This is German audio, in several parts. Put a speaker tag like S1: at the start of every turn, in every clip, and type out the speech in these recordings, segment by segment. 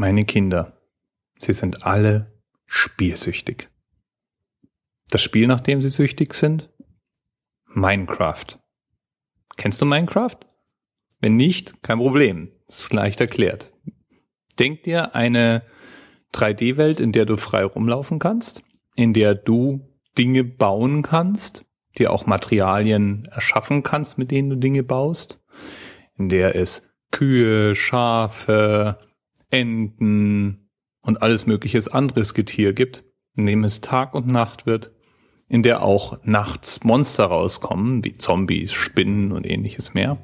S1: Meine Kinder, sie sind alle spielsüchtig. Das Spiel, nach dem sie süchtig sind? Minecraft. Kennst du Minecraft? Wenn nicht, kein Problem. Ist leicht erklärt. Denk dir eine 3D-Welt, in der du frei rumlaufen kannst, in der du Dinge bauen kannst, dir auch Materialien erschaffen kannst, mit denen du Dinge baust, in der es Kühe, Schafe, Enten und alles mögliches anderes Getier gibt, in dem es Tag und Nacht wird, in der auch nachts Monster rauskommen, wie Zombies, Spinnen und ähnliches mehr,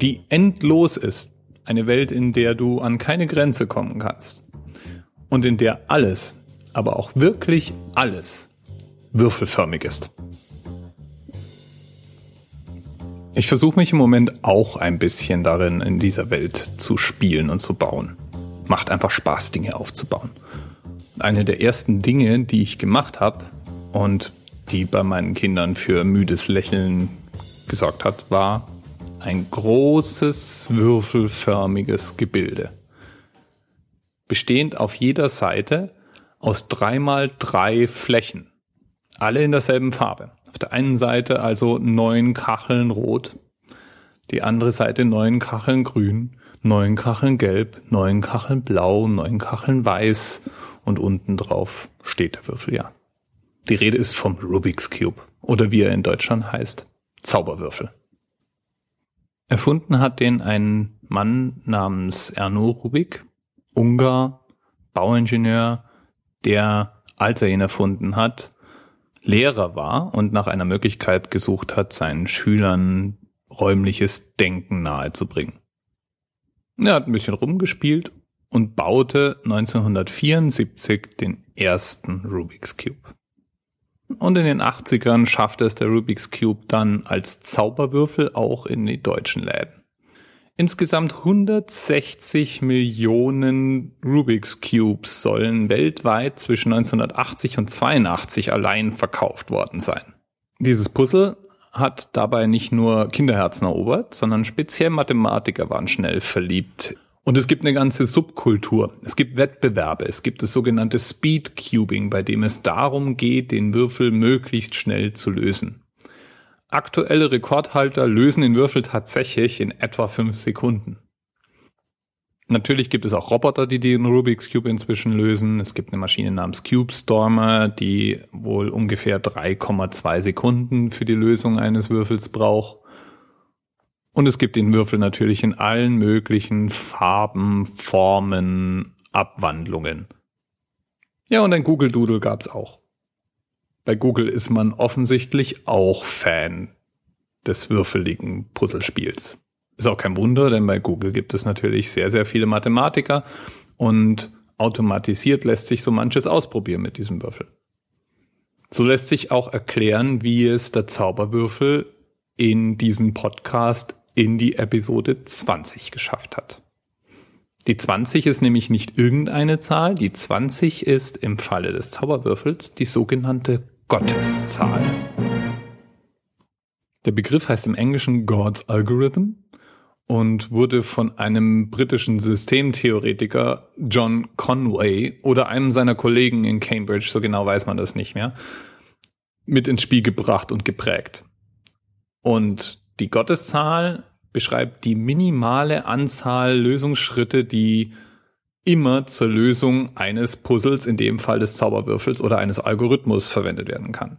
S1: die endlos ist, eine Welt, in der du an keine Grenze kommen kannst und in der alles, aber auch wirklich alles würfelförmig ist. Ich versuche mich im Moment auch ein bisschen darin, in dieser Welt zu spielen und zu bauen. Macht einfach Spaß, Dinge aufzubauen. Eine der ersten Dinge, die ich gemacht habe und die bei meinen Kindern für müdes Lächeln gesorgt hat, war ein großes würfelförmiges Gebilde. Bestehend auf jeder Seite aus dreimal drei Flächen. Alle in derselben Farbe. Auf der einen Seite also neun Kacheln rot, die andere Seite neun Kacheln grün, neun Kacheln gelb, neun Kacheln blau, neun Kacheln weiß und unten drauf steht der Würfel, ja. Die Rede ist vom Rubik's Cube oder wie er in Deutschland heißt, Zauberwürfel. Erfunden hat den ein Mann namens Erno Rubik, Ungar, Bauingenieur, der, als er ihn erfunden hat, Lehrer war und nach einer Möglichkeit gesucht hat, seinen Schülern räumliches Denken nahezubringen. Er hat ein bisschen rumgespielt und baute 1974 den ersten Rubik's Cube. Und in den 80ern schaffte es der Rubik's Cube dann als Zauberwürfel auch in die deutschen Läden. Insgesamt 160 Millionen Rubik's Cubes sollen weltweit zwischen 1980 und 82 allein verkauft worden sein. Dieses Puzzle hat dabei nicht nur Kinderherzen erobert, sondern speziell Mathematiker waren schnell verliebt. Und es gibt eine ganze Subkultur. Es gibt Wettbewerbe. Es gibt das sogenannte Speed Cubing, bei dem es darum geht, den Würfel möglichst schnell zu lösen. Aktuelle Rekordhalter lösen den Würfel tatsächlich in etwa fünf Sekunden. Natürlich gibt es auch Roboter, die den Rubik's Cube inzwischen lösen. Es gibt eine Maschine namens Cube Stormer, die wohl ungefähr 3,2 Sekunden für die Lösung eines Würfels braucht. Und es gibt den Würfel natürlich in allen möglichen Farben, Formen, Abwandlungen. Ja, und ein Google Doodle gab's auch. Bei Google ist man offensichtlich auch Fan des würfeligen Puzzlespiels. Ist auch kein Wunder, denn bei Google gibt es natürlich sehr, sehr viele Mathematiker und automatisiert lässt sich so manches ausprobieren mit diesem Würfel. So lässt sich auch erklären, wie es der Zauberwürfel in diesen Podcast in die Episode 20 geschafft hat. Die 20 ist nämlich nicht irgendeine Zahl, die 20 ist im Falle des Zauberwürfels die sogenannte Gotteszahl. Der Begriff heißt im Englischen God's Algorithm und wurde von einem britischen Systemtheoretiker John Conway oder einem seiner Kollegen in Cambridge, so genau weiß man das nicht mehr, mit ins Spiel gebracht und geprägt. Und die Gotteszahl beschreibt die minimale Anzahl Lösungsschritte, die immer zur Lösung eines Puzzles, in dem Fall des Zauberwürfels oder eines Algorithmus verwendet werden kann.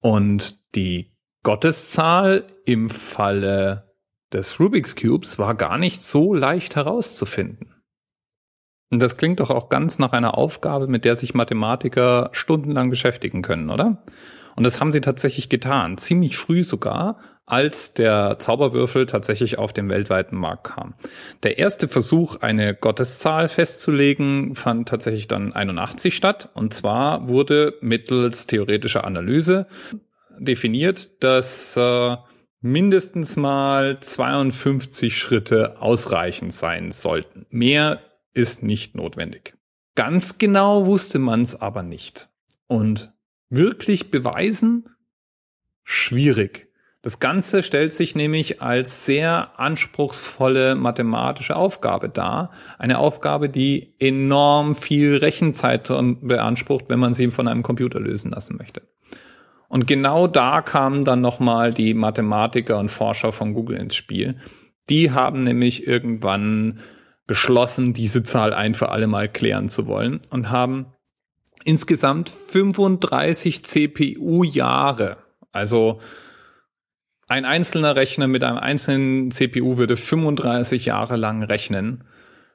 S1: Und die Gotteszahl im Falle des Rubik's Cubes war gar nicht so leicht herauszufinden. Und das klingt doch auch ganz nach einer Aufgabe, mit der sich Mathematiker stundenlang beschäftigen können, oder? Und das haben sie tatsächlich getan, ziemlich früh sogar, als der Zauberwürfel tatsächlich auf den weltweiten Markt kam. Der erste Versuch, eine Gotteszahl festzulegen, fand tatsächlich dann 81 statt. Und zwar wurde mittels theoretischer Analyse definiert, dass äh, mindestens mal 52 Schritte ausreichend sein sollten. Mehr ist nicht notwendig. Ganz genau wusste man es aber nicht. Und wirklich beweisen? Schwierig. Das Ganze stellt sich nämlich als sehr anspruchsvolle mathematische Aufgabe dar. Eine Aufgabe, die enorm viel Rechenzeit beansprucht, wenn man sie von einem Computer lösen lassen möchte. Und genau da kamen dann nochmal die Mathematiker und Forscher von Google ins Spiel. Die haben nämlich irgendwann beschlossen, diese Zahl ein für alle Mal klären zu wollen und haben insgesamt 35 CPU-Jahre, also ein einzelner Rechner mit einem einzelnen CPU würde 35 Jahre lang rechnen,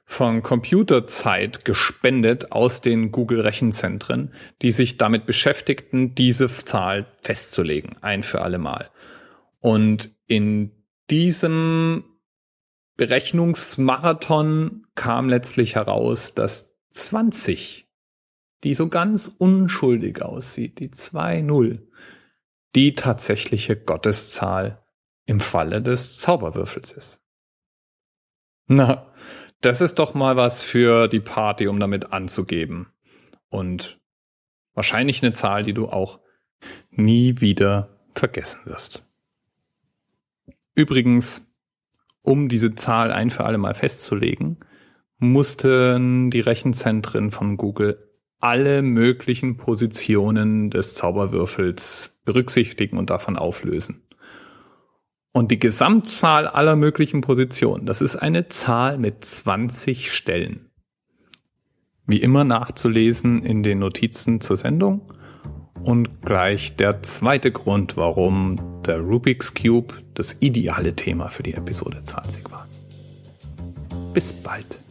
S1: von Computerzeit gespendet aus den Google Rechenzentren, die sich damit beschäftigten, diese Zahl festzulegen, ein für alle Mal. Und in diesem Berechnungsmarathon kam letztlich heraus, dass 20, die so ganz unschuldig aussieht, die 2-0, die tatsächliche Gotteszahl im Falle des Zauberwürfels ist. Na, das ist doch mal was für die Party, um damit anzugeben. Und wahrscheinlich eine Zahl, die du auch nie wieder vergessen wirst. Übrigens, um diese Zahl ein für alle Mal festzulegen, mussten die Rechenzentren von Google alle möglichen Positionen des Zauberwürfels berücksichtigen und davon auflösen. Und die Gesamtzahl aller möglichen Positionen, das ist eine Zahl mit 20 Stellen. Wie immer nachzulesen in den Notizen zur Sendung. Und gleich der zweite Grund, warum der Rubik's Cube das ideale Thema für die Episode 20 war. Bis bald.